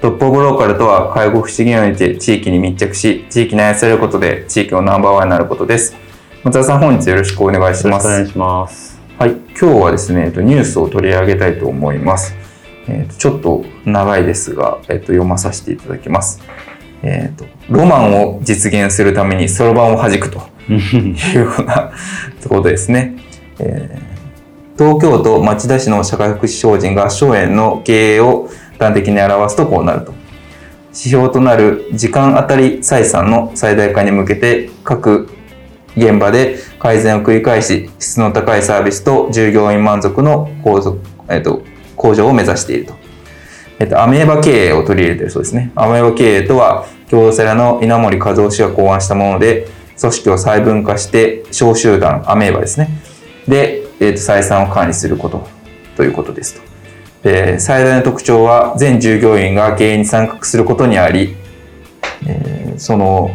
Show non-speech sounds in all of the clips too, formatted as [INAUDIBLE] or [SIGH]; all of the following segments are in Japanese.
トップオブローカルとは介護福祉業にて地域に密着し地域に愛されることで地域のナンバーワンになることです。松田さん本日よろしくお願いします。お願いします。はい。今日はですねニュースを取り上げたいと思います。えー、とちょっと長いですが、えー、と読まさせていただきます。えーと、ロマンを実現するためにそろばんを弾くと。[LAUGHS] いうようなところですね。えー、東京都町田市の社会福祉法人合唱園の経営を端的に表すとこうなると。指標となる時間当たり採算の最大化に向けて各現場で改善を繰り返し質の高いサービスと従業員満足の構造、えーと向上を目指していると。えっと、アメーバ経営を取り入れているそうですね。アメーバ経営とは、共同セラの稲森和夫氏が考案したもので、組織を細分化して小集団、アメーバですね。で、えっと、採算を管理することということですと。で最大の特徴は、全従業員が経営に参画することにあり、えー、その、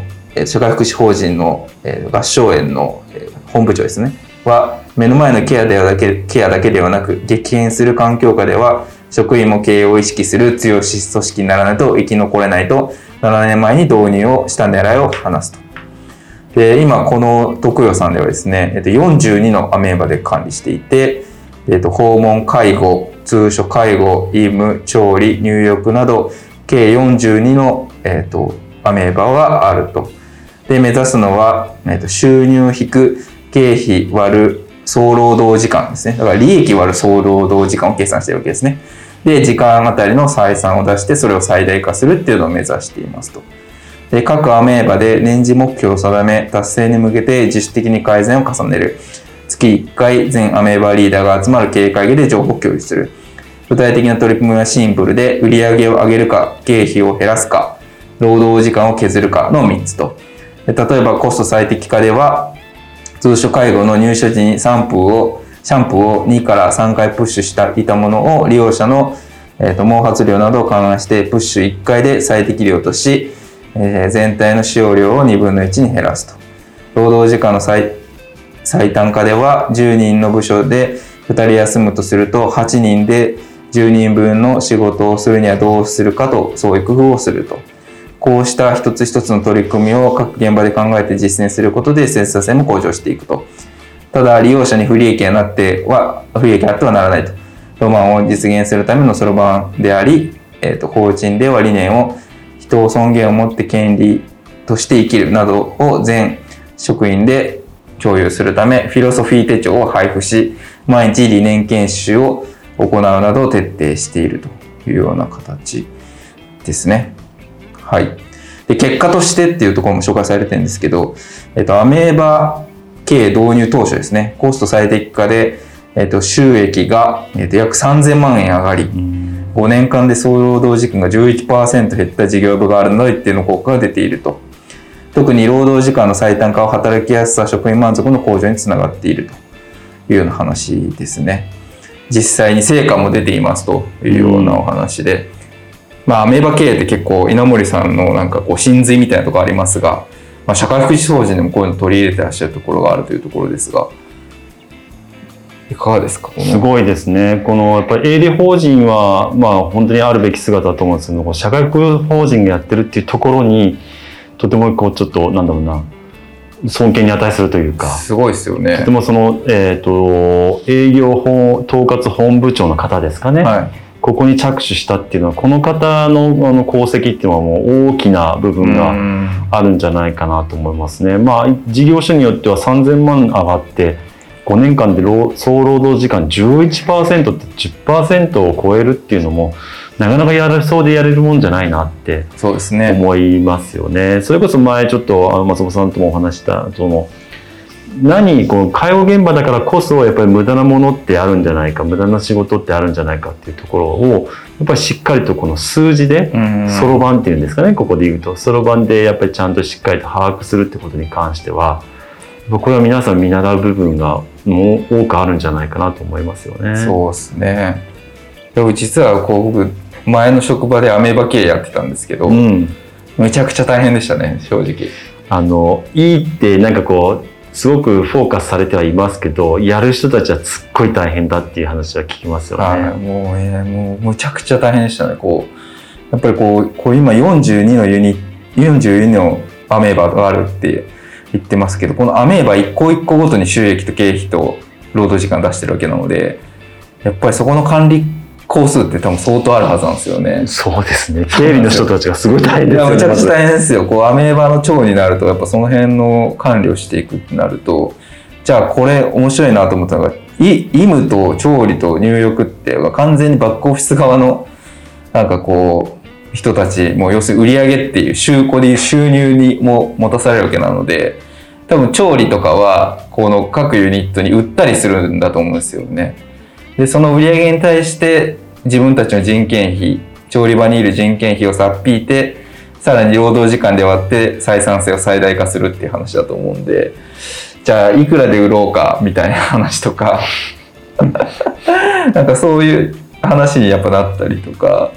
社会福祉法人の、えー、合唱園の、えー、本部長ですね。は目の前のケアではだけケアだけではなく激変する環境下では職員も経営を意識する強い組織にならないと生き残れないと7年前に導入をした狙いを話すと。で今この徳代さんではですね、42のアメーバで管理していて、えっと、訪問介護通所介護医務調理入浴など計42の、えっと、アメーバはあると。で目指すのは、えっと、収入引く経費割る総労働時間ですね。だから利益割る総労働時間を計算してるわけですね。で、時間あたりの採算を出して、それを最大化するっていうのを目指していますと。で、各アメーバで年次目標を定め、達成に向けて自主的に改善を重ねる。月1回全アメーバリーダーが集まる経営会議で情報共有する。具体的な取り組みはシンプルで、売上を上げるか、経費を減らすか、労働時間を削るかの3つと。例えばコスト最適化では、通所介護の入所時にシャンプーを、シャンプーを2から3回プッシュしたいたものを利用者の、えーと、毛髪量などを勘案してプッシュ1回で最適量とし、えー、全体の使用量を2分の1に減らすと。労働時間の最最短化では10人の部署で2人休むとすると8人で10人分の仕事をするにはどうするかとそういう工夫をすると。こうした一つ一つの取り組みを各現場で考えて実践することで生産性も向上していくと。ただ、利用者に不利益がなっては、不利益あってはならないと。ロマンを実現するためのそろばんであり、えっ、ー、と、法人では理念を人を尊厳を持って権利として生きるなどを全職員で共有するため、フィロソフィー手帳を配布し、毎日理念研修を行うなどを徹底しているというような形ですね。はい。で、結果としてっていうところも紹介されてるんですけど、えっと、アメーバ経営導入当初ですね、コスト最適化で、えっと、収益が、えっと、約3000万円上がり、5年間で総労働時間が11%減った事業部があるので一定の効果が出ていると。特に労働時間の最短化は働きやすさ、職員満足の向上につながっているというような話ですね。実際に成果も出ていますというようなお話で、まあ、アメーバ経営って結構稲森さんのなんかこう真髄みたいなところありますが、まあ、社会福祉法人でもこういうの取り入れてらっしゃるところがあるというところですが、いかがですかすごいですね。このやっぱり営利法人は、まあ本当にあるべき姿だと思うんですけど、社会福祉法人がやってるっていうところに、とてもこうちょっと、なんだろうな、尊敬に値するというか。すごいですよね。とてもその、えっ、ー、と、営業本、統括本部長の方ですかね。はいここに着手したっていうのはこの方のあの功績っていうのはもう大きな部分があるんじゃないかなと思いますね。まあ事業所によっては3000万上がって5年間で労総労働時間11%って10%を超えるっていうのもなかなかやれそうでやれるもんじゃないなってそうですね。思いますよね。それこそ前ちょっとあの松本さんともお話ししたその何この介護現場だからこそやっぱり無駄なものってあるんじゃないか無駄な仕事ってあるんじゃないかっていうところをやっぱりしっかりとこの数字でうんそろばんっていうんですかねここで言うとそろばんでやっぱりちゃんとしっかりと把握するってことに関してはこれは皆さん見習う部分がもう多くあるんじゃないかなと思いますよね。そうですね。でも実はこう僕前の職場でアメーバ系やってたんですけど、うん、めちゃくちゃ大変でしたね正直。あのいいってなんかこうすごくフォーカスされてはいますけどやる人たちはすっごい大変だっていう話は聞きますよね。はい、もうねもうむちゃくちゃ大変でしたねこうやっぱりこうこう今42のユニ42のアメーバがあるって言ってますけどこのアメーバ一個一個ごとに収益と経費と労働時間出してるわけなのでやっぱりそこの管理工数って多分相当あるはずなんですよね。そうですね経理の人たちがすごい大変ですよね。めちゃくちゃ大変ですよ。こうアメーバの長になるとやっぱその辺の管理をしていくってなるとじゃあこれ面白いなと思ったのがい医務と調理と入浴って完全にバックオフィス側のなんかこう人たちもう要するに売り上げっていう収こでいう収入にも持たされるわけなので多分調理とかはこの各ユニットに売ったりするんだと思うんですよね。でその売り上げに対して自分たちの人件費調理場にいる人件費をさっぴいてさらに労働時間で割って採算性を最大化するっていう話だと思うんでじゃあいくらで売ろうかみたいな話とか [LAUGHS] なんかそういう話にやっぱなったりとか、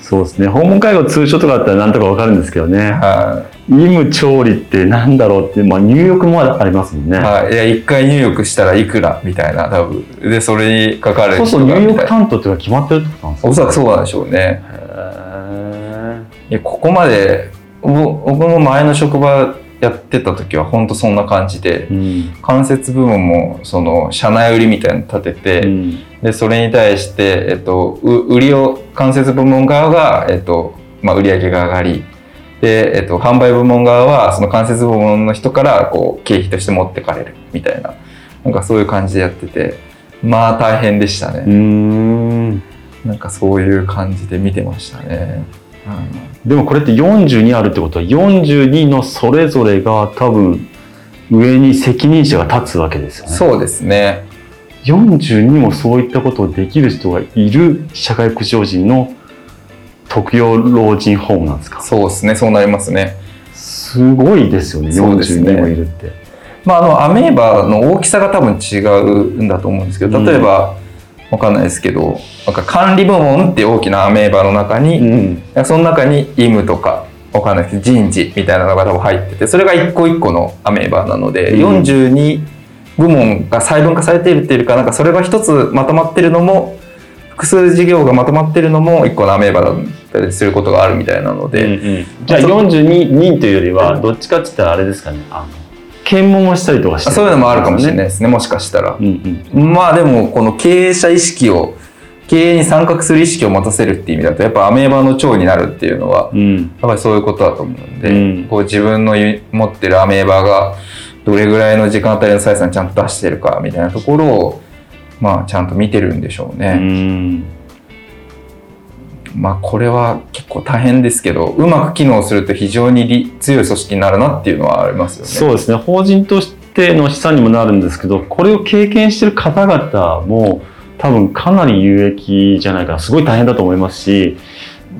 そうですね。訪問介護通所とかだったらなんとかわかるんですけどね。は医務調理ってなんだろうって、まあ、入浴もありますもんね。いはい、いや一回入浴したらいくらみたいな。多分。でそれにかかるそうそう入浴担当っていうのは決まってるってことなんですか？おそらくそうなんでしょうね。へいやここまでぼ僕も前の職場やってた時は本当そんな感じでーうん。間接部門もその社内売りみたいなの立てて、うん。でそれに対して、えっと、う売りを間接部門側が、えっとまあ、売り上げが上がりで、えっと、販売部門側はその間接部門の人からこう経費として持ってかれるみたいななんかそういう感じでやっててまあ大変でしたね、ん。なんかそういう感じで見てましたね、でもこれって42あるってことは42のそれぞれが多分上に責任者が立つわけですよね。そうですね。42もそういったことをできる人がいる社会福祉法人の特養老人ホームなんですか？そうですねそうなりますね。すごいですよねそうですね。42もいるって。まあ、あのアメーバの大きさが多分違うんだと思うんですけど例えば、わかんないですけどなんか管理部門って大きなアメーバの中に、うん。その中に医務とかわかんないですけど人事みたいなのが多分入っててそれが一個一個のアメーバなので、うん。42部門が細分化されているっていうかなんかそれが一つまとまってるのも複数事業がまとまってるのも一個のアメーバだすることがあるみたいなので、うんうん。じゃあ42人というよりはどっちかって言ったらあれですかね。あの検問をしたりとかしてそういうのもあるかもしれないですね。もしかしたら。うんうん。まあでもこの経営者意識を経営に参画する意識を持たせるっていう意味だとやっぱアメーバの長になるっていうのはうん。やっぱりそういうことだと思うんで、うん。こう自分のゆ持ってるアメーバがどれぐらいの時間帯の採算ちゃんと出してるかみたいなところをまあちゃんと見てるんでしょううね。んまあこれは結構大変ですけどうまく機能すると非常にり強い組織になるなっていうのはありますよね。そうですね法人としての資産にもなるんですけどこれを経験してる方々も多分かなり有益じゃないかなすごい大変だと思いますし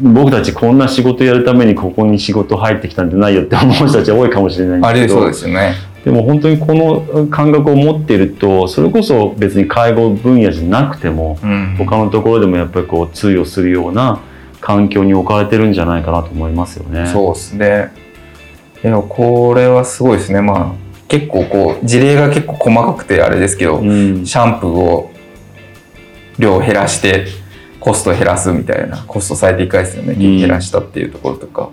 僕たちこんな仕事やるためにここに仕事入ってきたんじゃないよって思う人たちは多いかもしれないんですけどあれそうですよね。でも本当にこの感覚を持っているとそれこそ別に介護分野じゃなくてもうん他のところでもやっぱりこう通用するような環境に置かれてるんじゃないかなと思いますよね。そうですね。でもこれはすごいですね。まあ結構こう事例が結構細かくてあれですけど、うんシャンプーを量を減らしてコスト減らすみたいなコスト最適化ですよね、うん減らしたっていうところとか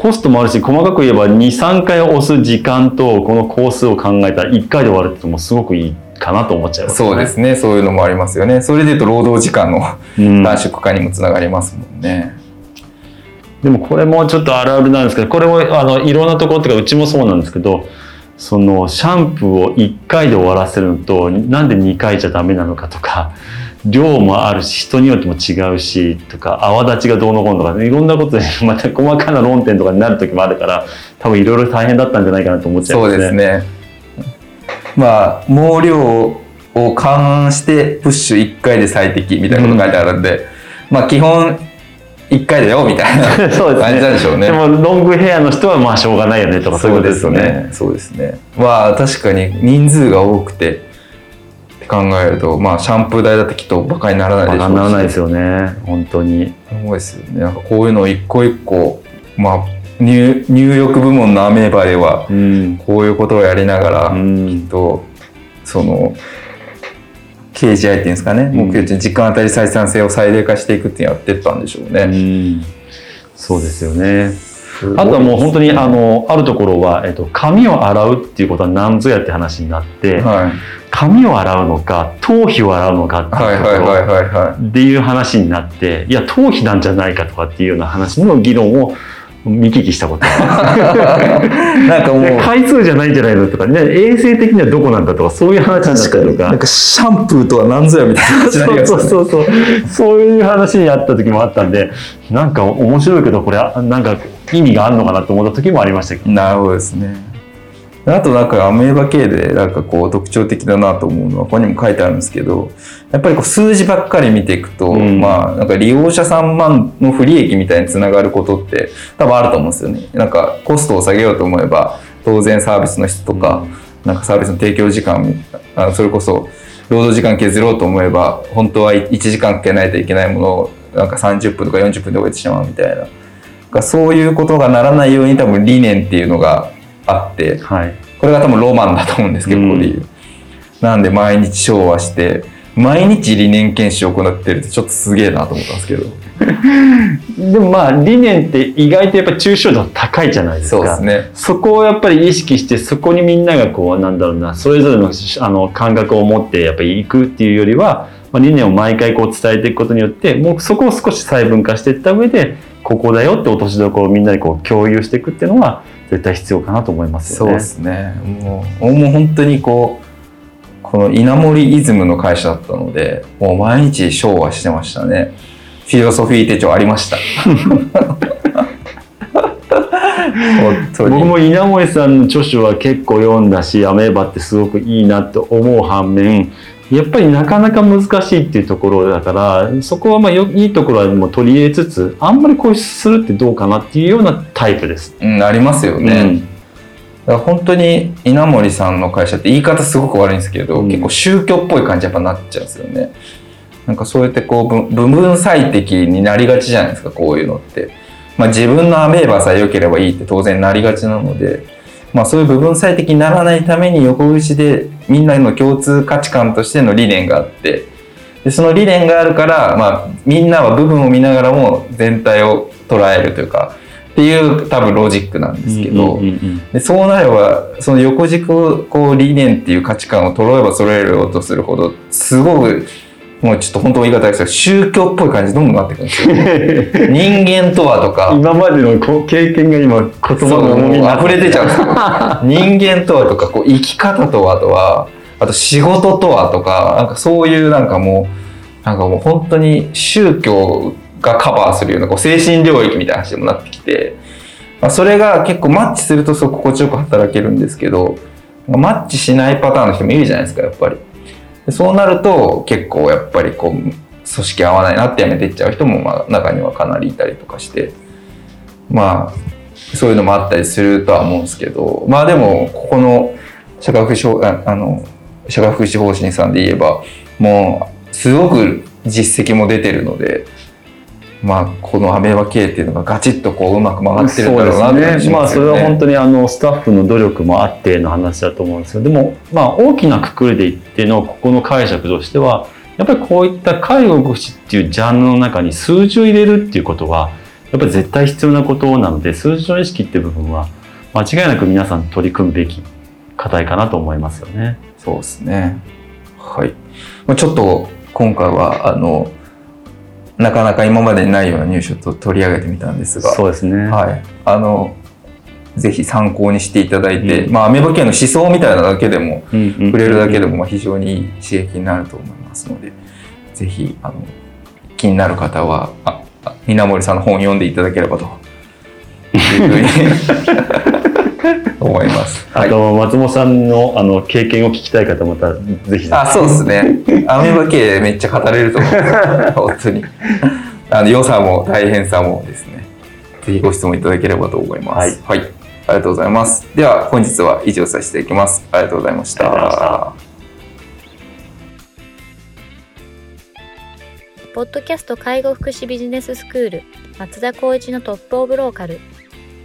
コストもあるし細かく言えば23回押す時間とこの工数を考えたら1回で終わるってのもすごくいいかなと思っちゃいます。そうですね。そういうのもありますよね。それでいうと労働時間のうん。短縮化にもつながりますもんね、でもこれもちょっとあるあるなんですけど、これもあのいろんなところっていうかうちもそうなんですけど、そのシャンプーを1回で終わらせるのと、なんで2回じゃダメなのかとか、量もあるし、人によっても違うし、とか、泡立ちがどうのこうのとか、いろんなことで、[LAUGHS] また細かな論点とかになる時もあるから、多分いろいろ大変だったんじゃないかなと思っちゃいそうますね。ですね。まあ、毛量を勘案して、プッシュ1回で最適みたいなこと書いてあるんで、まあ、基本1回だよみたいなそうですね感じなんでしょうね。でもロングヘアの人はまあしょうがないよねとかそういうことですよね。。そうですね。まあ確かに人数が多くて考えると、まあシャンプー代だってきっとバカにならないでしょうし。バカにならないですよね。本当に。そうですよね。なんかこういうのを一個一個、まあ入入浴部門のアメーバではうん。こういうことをやりながら、うんきっとその KGI っていうんですかね、目標値時間当たり採算性を最大化していくってやってったんでしょううね。ん。そうですよね。あとはもう本当にあのあるところは、えっと、髪を洗うっていうことは何ぞやって話になって、はい。髪を洗うのか頭皮を洗うのかっていう話になっていや頭皮なんじゃないかとかっていうような話の議論を見聞きしたこと。[LAUGHS] なんかもうる回数じゃないんじゃないのとかね衛生的にはどこなんだとかそういう話になったりとかなんかシャンプーとは何ぞやみたいな話になりますよね。そうそうそうそうそういう話にあった時もあったんでなんか面白いけどこれなんか意味があるのかなと思った時もありましたけどなるほどですね。あとなんかアメーバ系でなんかこう特徴的だなと思うのはここにも書いてあるんですけどやっぱりこう数字ばっかり見ていくと、うんまあなんか利用者3万の不利益みたいにつながることって多分あると思うんですよね。なんかコストを下げようと思えば当然サービスの質とか、なんかサービスの提供時間あそれこそ労働時間削ろうと思えば本当は1時間かけないといけないものをなんか30分とか40分で終えてしまうみたいな。がそういうことがならないように多分理念っていうのがあってはい。これが多分ロマンだと思うんですけど、うん。ここで言う。なんで毎日昭和して毎日理念研修を行ってるってちょっとすげえなと思ったんですけど。[LAUGHS] でもまあ理念って意外とやっぱ抽象度高いじゃないですか。そうですね。そこをやっぱり意識してそこにみんながこうなんだろうなそれぞれのあの感覚を持ってやっぱり行くっていうよりは、まあ、理念を毎回こう伝えていくことによってもうそこを少し細分化していった上でここだよって落としどころをみんなでこう共有していくっていうのは絶対必要かなと思いますよね。そうですね。もうもう本当にこうこの稲森イズムの会社だったのでもう毎日昭和してましたね。フィロソフィー手帳ありました。[LAUGHS] 本当に。僕も稲森さんの著書は結構読んだしアメーバってすごくいいなと思う反面やっぱりなかなか難しいっていうところだからそこはまあよいいところはもう取り入れつつあんまりこうするってどうかなっていうようなタイプです。うん、ありますよね、だから本当に稲森さんの会社って言い方すごく悪いんですけど、うん結構宗教っぽい感じやっぱなっちゃうんですよね。なんかそうやってこうぶ部分最適になりがちじゃないですかこういうのって。まあ自分のアメーバさえ良ければいいって当然なりがちなので、まあそういう部分最適にならないために横口でみんなの共通価値観としての理念があって、でその理念があるから、まあみんなは部分を見ながらも全体を捉えるというか、っていう多分ロジックなんですけど、でそうなればその横軸こう理念っていう価値観を揃えば揃えるようとするほどすごくもうちょっと本当言い方ですけど宗教っぽい感じにどんどんなってくるんですよ。[LAUGHS] 人間とはとか。今までのこう経験が今言葉の重みに溢れ出ちゃうんですよ。[LAUGHS] 人間とはとかこう生き方とはとはあと仕事とはとかなんかそういうなんかもうなんかもう本当に宗教がカバーするようなこう精神領域みたいな話にもなってきて、まあ、それが結構マッチするとそう心地よく働けるんですけどマッチしないパターンの人もいるじゃないですかやっぱり。そうなると結構やっぱりこう組織合わないなってやめていっちゃう人もまあ中にはかなりいたりとかして。まあそういうのもあったりするとは思うんですけど。まあでもここの社会福祉法あの社会福祉法人さんで言えばもうすごく実績も出てるのでまあこのアメーバ系っていうのがガチッとこううまく曲がってるんだろうなってそうですね。まあそれは本当当にあのスタッフの努力もあっての話だと思うんですよ。でもまあ大きなくくりで言ってのここの解釈としてはやっぱりこういった介護福祉っていうジャンルの中に数字を入れるっていうことはやっぱり絶対必要なことなので数字の意識っていう部分は間違いなく皆さん取り組むべき課題かなと思いますよね。そうですねはいまあちょっと今回はあのなかなか今までにないような入試をと取り上げてみたんですが、そうですね。はい、あのぜひ参考にしていただいて、うん。まあ、アメバ系の思想みたいなだけでもうんうん触れるだけでもまあ非常にいい刺激になると思いますので、ぜひあの気になる方はああ稲森さんの本を読んでいただければと。[LAUGHS] いうふうに [LAUGHS] 思います。あと、松本さんのあの経験を聞きたい方またぜひ。あ、そうですね。アメバ系めっちゃ語れると思う。本当に。[LAUGHS] あの良さも大変さもですね。ぜひご質問いただければと思います。はい。ありがとうございます。では本日は以上させていただきます。ありがとうございました。ポッドキャスト介護福祉ビジネススクール松田光一のトップオブローカル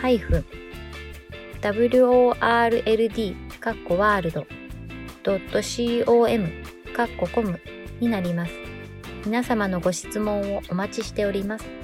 ハイフン world かっこワールド .com かっこコムになります。皆様のご質問をお待ちしております。